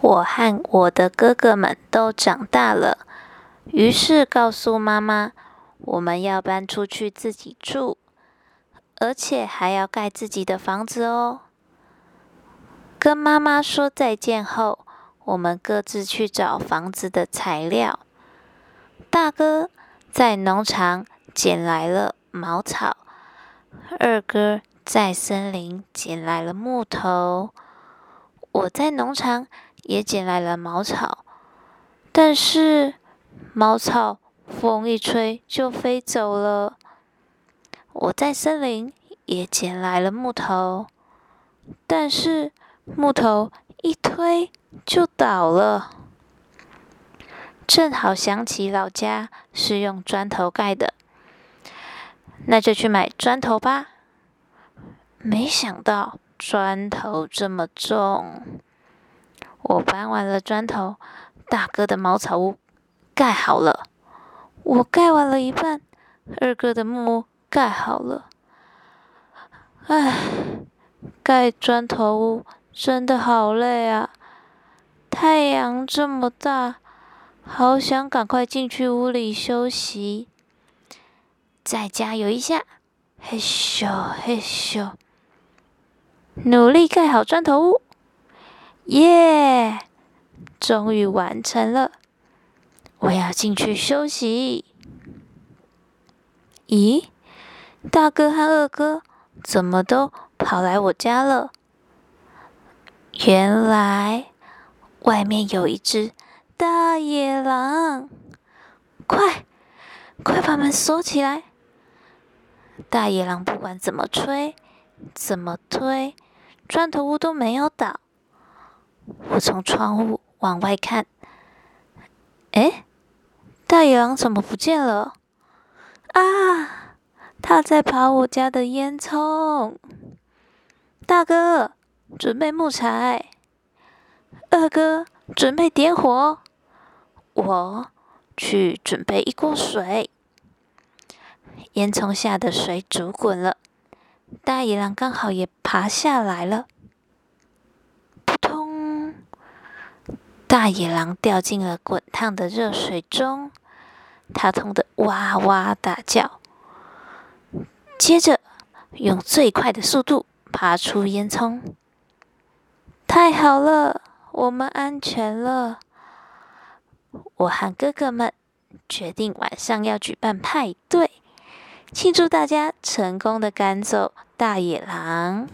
我和我的哥哥们都长大了，于是告诉妈妈，我们要搬出去自己住，而且还要盖自己的房子哦。跟妈妈说再见后，我们各自去找房子的材料。大哥在农场捡来了茅草，二哥在森林捡来了木头，我在农场也捡来了茅草，但是茅草风一吹就飞走了。我在森林也捡来了木头，但是。木头一推就倒了，正好想起老家是用砖头盖的，那就去买砖头吧。没想到砖头这么重，我搬完了砖头，大哥的茅草屋盖好了，我盖完了一半，二哥的木屋盖好了。唉，盖砖头屋。真的好累啊！太阳这么大，好想赶快进去屋里休息。再加油一下，嘿咻嘿咻，努力盖好砖头屋，耶！终于完成了。我要进去休息。咦，大哥和二哥怎么都跑来我家了？原来外面有一只大野狼，快快把门锁起来！大野狼不管怎么吹、怎么推，砖头屋都没有倒。我从窗户往外看，哎，大野狼怎么不见了？啊，他在爬我家的烟囱！大哥。准备木材，二哥准备点火，我去准备一锅水。烟囱下的水煮滚了，大野狼刚好也爬下来了。大野狼掉进了滚烫的热水中，它痛得哇哇大叫，接着用最快的速度爬出烟囱。太好了，我们安全了。我和哥哥们决定晚上要举办派对，庆祝大家成功的赶走大野狼。